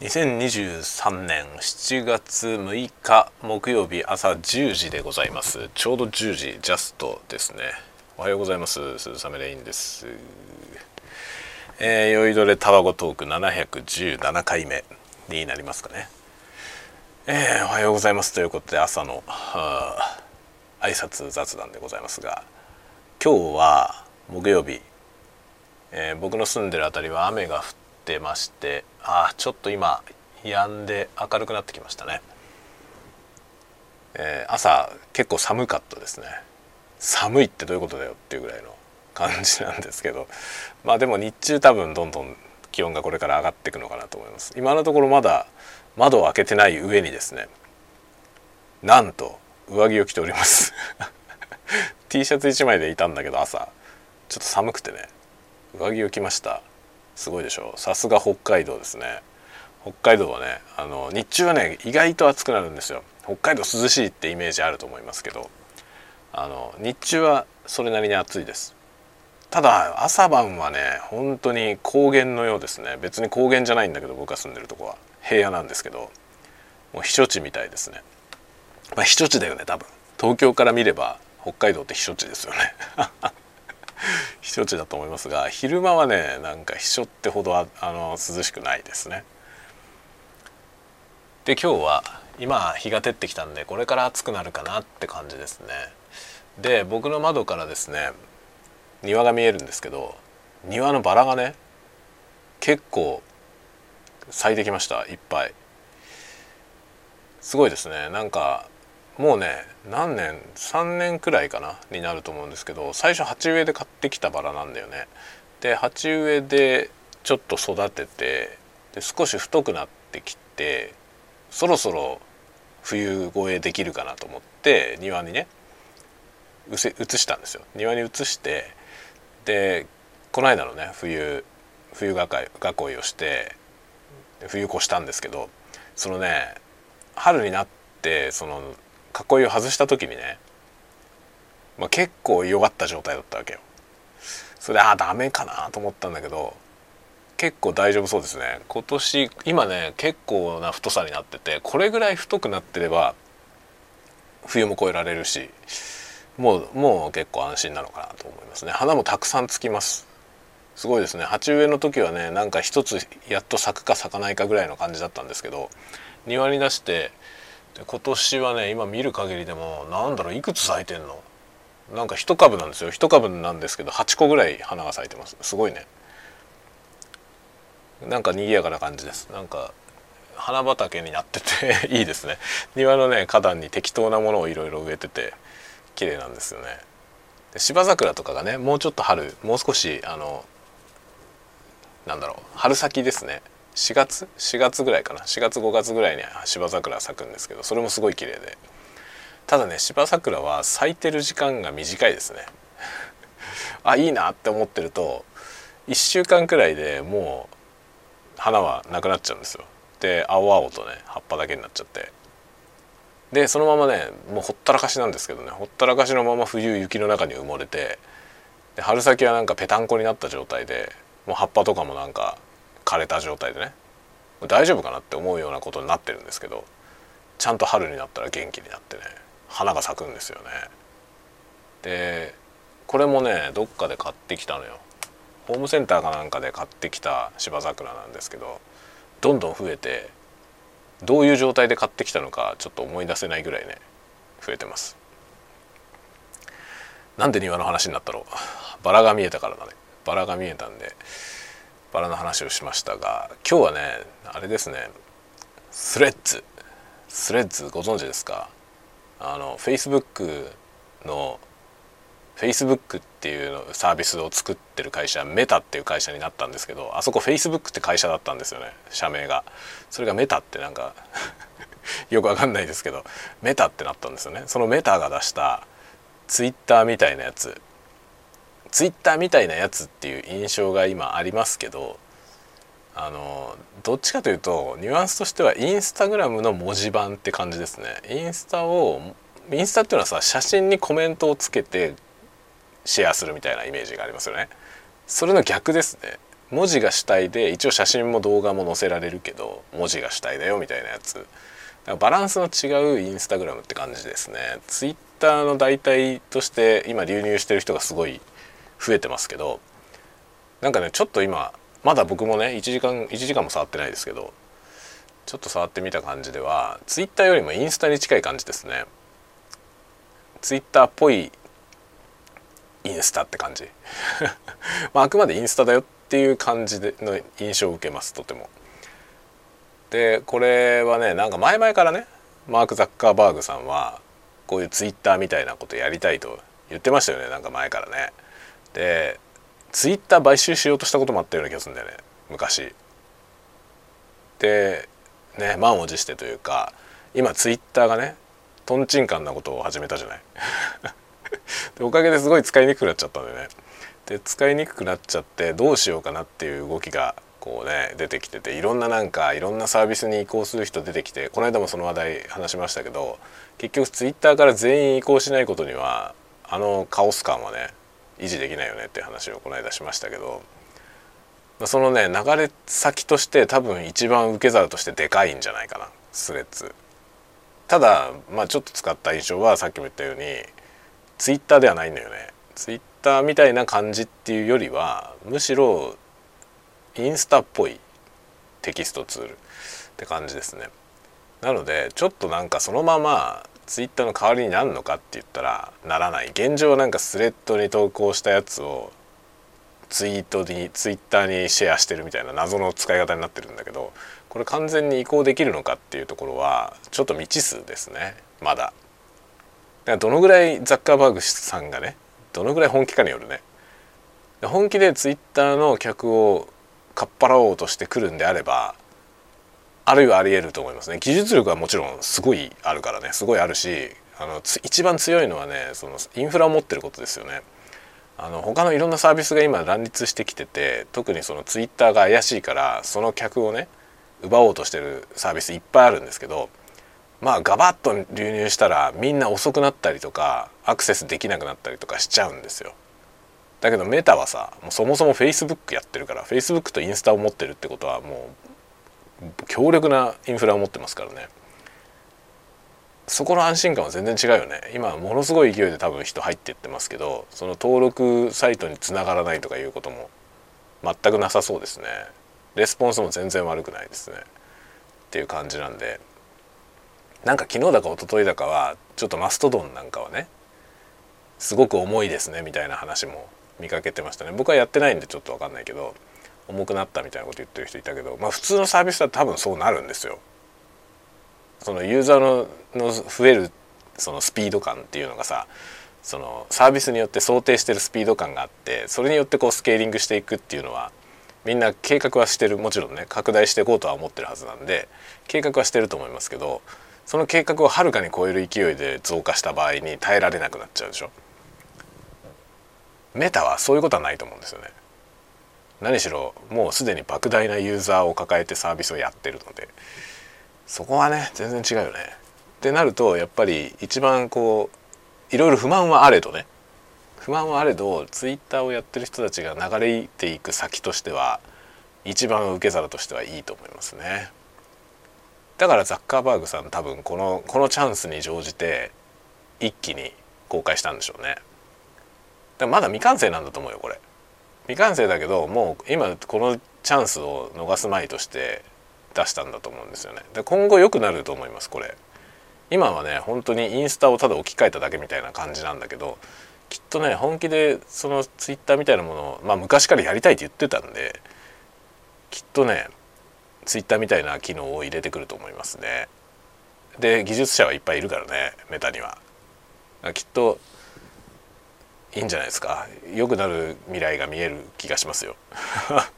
2023年7月6日木曜日朝10時でございます。ちょうど10時ジャストですね。おはようございます。鈴雨レインです。えー、酔いどれタバコトーク717回目になりますかね。えー、おはようございます。ということで朝の挨拶雑談でございますが今日は木曜日、えー、僕の住んでる辺りは雨が降ってましてあちょっと今止んで明るくなってきましたね、えー、朝結構寒かったですね。寒いってどういうことだよっていうぐらいの感じなんですけど。まあでも日中多分どんどん気温がこれから上がっていくのかなと思います。今のところまだ窓を開けてない上にですねなんと上着を着ております。T シャツ1枚でいたんだけど朝。ちょっと寒くてね上着を着ました。すごいでしょ。さすが北海道ですね。北海道はねあの日中はね意外と暑くなるんですよ。北海道涼しいってイメージあると思いますけど。あの日中はそれなりに暑いです。ただ朝晩はね本当に高原のようですね。別に高原じゃないんだけど僕が住んでるとこは。平野なんですけど。もう避暑地みたいですね。まあ避暑地だよね多分。東京から見れば北海道って避暑地ですよね。避暑地だと思いますが昼間はねなんか避暑ってほどあの涼しくないですね。で今日は今日が照ってきたんでこれから暑くなるかなって感じですね。で僕の窓からですね庭が見えるんですけど庭のバラがね結構咲いてきましたいっぱい。すごいですねなんかもうね何年3年くらいかなになると思うんですけど最初鉢植えで買ってきたバラなんだよね。で鉢植えでちょっと育ててで少し太くなってきてそろそろ冬越えできるかなと思って庭にね移したんですよ庭に移してでこの間のね冬冬囲いをして冬越したんですけどそのね春になってその囲いを外した時にね、まあ、結構弱った状態だったわけよ。それでああダメかなと思ったんだけど結構大丈夫そうですね。今年今ね結構な太さになっててこれぐらい太くなってれば冬も越えられるしもうもう結構安心なのかなと思いますね。花もたくさんつきます。すごいですね。鉢植えの時はねなんか一つやっと咲くか咲かないかぐらいの感じだったんですけど庭に出してで今年はね今見る限りでもなんだろういくつ咲いてんの？なんか一株なんですよ。一株なんですけど8個ぐらい花が咲いてます。すごいね。なんか賑やかな感じです。なんか花畑になってて いいですね。庭のね花壇に適当なものをいろいろ植えてて綺麗なんですよね。で芝桜とかがねもうちょっと春もう少しあのなんだろう春先ですね。4月？4月ぐらいかな。4月5月ぐらいに芝桜咲くんですけどそれもすごい綺麗で。ただね芝桜は咲いてる時間が短いですね。あいいなって思ってると1週間くらいでもう花はなくなっちゃうんですよ。で青々とね葉っぱだけになっちゃって。でそのままねもうほったらかしなんですけどね。ほったらかしのまま冬雪の中に埋もれてで春先はなんかぺたんこになった状態でもう葉っぱとかもなんか枯れた状態でね。大丈夫かなって思うようなことになってるんですけどちゃんと春になったら元気になってね花が咲くんですよね。でこれもねどっかで買ってきたのよ。ホームセンターかなんかで買ってきた芝桜なんですけどどんどん増えてどういう状態で買ってきたのかちょっと思い出せないぐらいね増えてます。なんで庭の話になったろう。バラが見えたからだね。バラが見えたんでバラの話をしましたが今日はねあれですねスレッズ。スレッズご存知ですか？あの Facebook の Facebook っていうサービスを作ってる会社メタっていう会社になったんですけどあそこ Facebook って会社だったんですよね社名が。それがメタってなんか よくわかんないですけどメタってなったんですよね。そのメタが出した Twitter みたいなやつ。ツイッターみたいなやつっていう印象が今ありますけどあのどっちかというとニュアンスとしてはインスタグラムの文字盤って感じですね。インスタをインスタっていうのはさ写真にコメントをつけてシェアするみたいなイメージがありますよね。それの逆ですね。文字が主体で一応写真も動画も載せられるけど文字が主体だよみたいなやつ。バランスの違うインスタグラムって感じですね。ツイッターの代替として今流入してる人がすごい増えてますけどなんかねちょっと今まだ僕もね1時間1時間も触ってないですけどちょっと触ってみた感じではツイッターよりもインスタに近い感じですねツイッターっぽいインスタって感じ まあ、あくまでインスタだよっていう感じでの印象を受けますとても。でこれはねなんか前々からねマーク・ザッカーバーグさんはこういうツイッターみたいなことやりたいと言ってましたよねなんか前からね。でツイッター買収しようとしたこともあったような気がするんだよね。昔。でね満を持してというか今ツイッターがねとんちんかんなことを始めたじゃない。でおかげですごい使いにくくなっちゃったんでね。で使いにくくなっちゃってどうしようかなっていう動きがこうね出てきてていろんななんかいろんなサービスに移行する人出てきてこの間もその話題話しましたけど結局ツイッターから全員移行しないことにはあのカオス感はね維持できないよねっていう話をこの間しましたけどそのね流れ先として多分一番受け皿としてでかいんじゃないかなスレッズ。ただまあちょっと使った印象はさっきも言ったようにツイッターではないんだよね。ツイッターみたいな感じっていうよりはむしろインスタっぽいテキストツールって感じですね。なのでちょっとなんかそのままツイッターの代わりになるのかって言ったらならない現状なんかスレッドに投稿したやつをツイートにツイッターにシェアしてるみたいな謎の使い方になってるんだけどこれ完全に移行できるのかっていうところはちょっと未知数ですねまだ。だからどのぐらいザッカーバーグさんがねどのぐらい本気かによるね。本気でツイッターの客をかっぱらおうとしてくるんであればあるいはありえると思いますね技術力はもちろんすごいあるからねすごいあるしあの一番強いのはねそのインフラを持ってることですよね。あの他のいろんなサービスが今乱立してきてて特にそのツイッターが怪しいからその客をね奪おうとしてるサービスいっぱいあるんですけどまあガバッと流入したらみんな遅くなったりとかアクセスできなくなったりとかしちゃうんですよ。だけどメタはさもうそもそも Facebook やってるから Facebook とインスタを持ってるってことはもう強力なインフラを持ってますからね。そこの安心感は全然違うよね。今ものすごい勢いで多分人入ってってますけどその登録サイトにつながらないとかいうことも全くなさそうですね。レスポンスも全然悪くないですね。っていう感じなんで。なんか昨日だか一昨日だかはちょっとマストドンなんかはねすごく重いですねみたいな話も見かけてましたね。僕はやってないんでちょっと分かんないけど。重くなったみたいなこと言ってる人いたけどまあ普通のサービスは多分そうなるんですよ。そのユーザーの増えるそのスピード感っていうのがさそのサービスによって想定してるスピード感があってそれによってこうスケーリングしていくっていうのはみんな計画はしてるもちろんね拡大していこうとは思ってるはずなんで計画はしてると思いますけどその計画をはるかに超える勢いで増加した場合に耐えられなくなっちゃうでしょ。メタはそういうことはないと思うんですよね。何しろもうすでに莫大なユーザーを抱えてサービスをやってるのでそこはね全然違うよね。ってなるとやっぱり一番こういろいろ不満はあれどね不満はあれどツイッターをやってる人たちが流れていく先としては一番受け皿としてはいいと思いますね。だからザッカーバーグさん多分このこのチャンスに乗じて一気に公開したんでしょうね。だまだ未完成なんだと思うよこれ未完成だけどもう今このチャンスを逃すまいとして出したんだと思うんですよね。で今後良くなると思いますこれ。今はね本当にインスタをただ置き換えただけみたいな感じなんだけどきっとね本気でそのツイッターみたいなものをまあ昔からやりたいって言ってたんできっとねツイッターみたいな機能を入れてくると思いますね。で技術者はいっぱいいるからねメタには。きっといいんじゃないですか。良くなる未来が見える気がしますよ。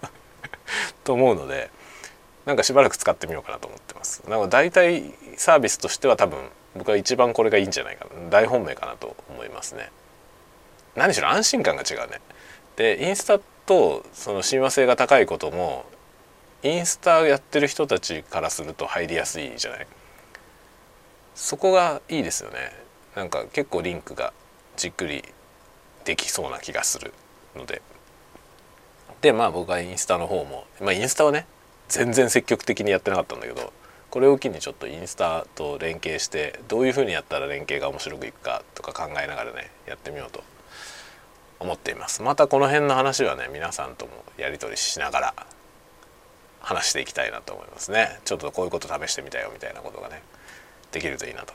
と思うのでなんかしばらく使ってみようかなと思ってます。なので大体サービスとしては多分僕は一番これがいいんじゃないかな。大本命かなと思いますね。何しろ安心感が違うね。でインスタとその親和性が高いこともインスタやってる人たちからすると入りやすいじゃない。そこがいいですよね。なんか結構リンクがじっくりできそうな気がするので。でまあ僕はインスタの方もまあインスタはね全然積極的にやってなかったんだけどこれを機にちょっとインスタと連携してどういう風にやったら連携が面白くいくかとか考えながらねやってみようと思っています。またこの辺の話はね皆さんともやり取りしながら話していきたいなと思いますね。ちょっとこういうこと試してみたよみたいなことがねできるといいなと。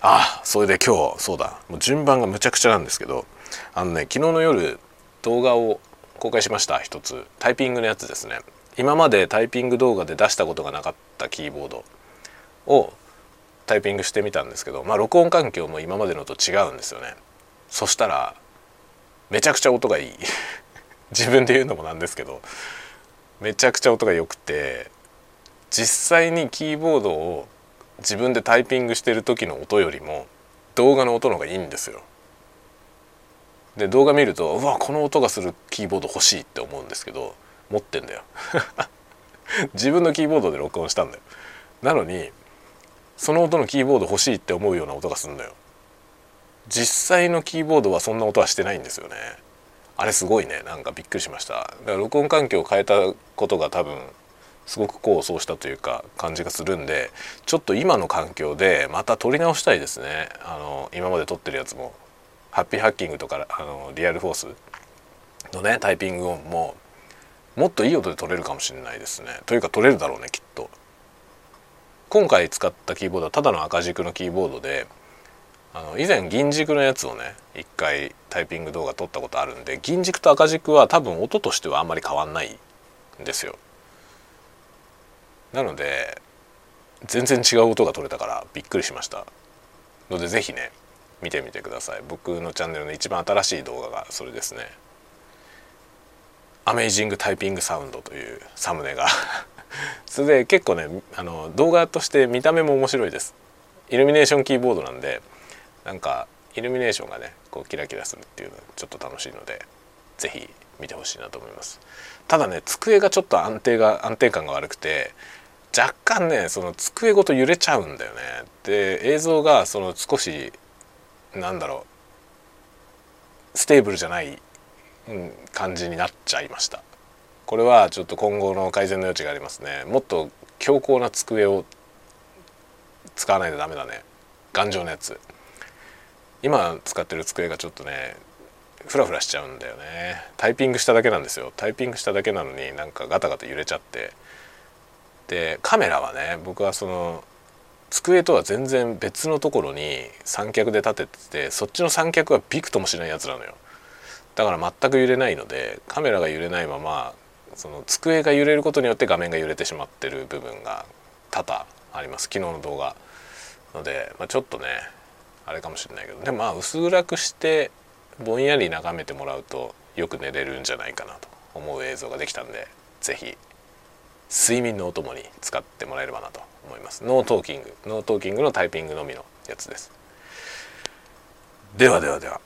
あそれで今日そうだもう順番がむちゃくちゃなんですけどあのね昨日の夜動画を公開しました一つ。タイピングのやつですね。今までタイピング動画で出したことがなかったキーボードをタイピングしてみたんですけどまあ録音環境も今までのと違うんですよね。そしたらめちゃくちゃ音がいい。自分で言うのもなんですけどめちゃくちゃ音が良くて実際にキーボードを自分でタイピングしてる時の音よりも動画の音の方がいいんですよ。で動画見るとうわこの音がするキーボード欲しいって思うんですけど持ってんだよ。自分のキーボードで録音したんだよ。なのにその音のキーボード欲しいって思うような音がするんだよ。実際のキーボードはそんな音はしてないんですよね。あれすごいね。なんかびっくりしました。だから録音環境を変えたことが多分すごく功を奏したというか感じがするんでちょっと今の環境でまた撮り直したいですね。あの今まで撮ってるやつも。ハッピーハッキングとかあのリアルフォースのねタイピング音ももっといい音で撮れるかもしれないですね。というか撮れるだろうねきっと。今回使ったキーボードはただの赤軸のキーボードであの以前銀軸のやつをね一回タイピング動画撮ったことあるんで銀軸と赤軸は多分音としてはあんまり変わんないんですよ。なので全然違う音が取れたからびっくりしました。ので是非ね見てみてください。僕のチャンネルの一番新しい動画がそれですね。アメイジングタイピングサウンドというサムネが。それで結構ねあの動画として見た目も面白いです。イルミネーションキーボードなんでなんかイルミネーションがねこうキラキラするっていうのはちょっと楽しいので是非見てほしいなと思います。ただね机がちょっと安定が安定感が悪くて若干ねその机ごと揺れちゃうんだよね。で映像がその少しなんだろう。 stable じゃない、うん、感じになっちゃいました。これはちょっと今後の改善の余地がありますね。もっと強硬な机を使わないとダメだね。頑丈なやつ。今使ってる机がちょっとねフラフラしちゃうんだよね。タイピングしただけなんですよ。タイピングしただけなのになんかガタガタ揺れちゃって。でカメラはね僕はその机とは全然別のところに三脚で立てててそっちの三脚はビクともしないやつなのよ。だから全く揺れないのでカメラが揺れないままその机が揺れることによって画面が揺れてしまってる部分が多々あります。昨日の動画ので、まあ、ちょっとねあれかもしれないけど。でもまあ薄暗くしてぼんやり眺めてもらうとよく寝れるんじゃないかなと思う映像ができたんで是非睡眠のお供に使ってもらえればなと思います。 No talking。No talking のタイピングのみのやつです。ではではでは。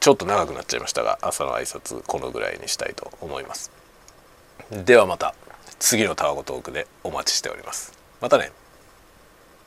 ちょっと長くなっちゃいましたが朝の挨拶このぐらいにしたいと思います。ではまた次のタワゴトークでお待ちしております。またね。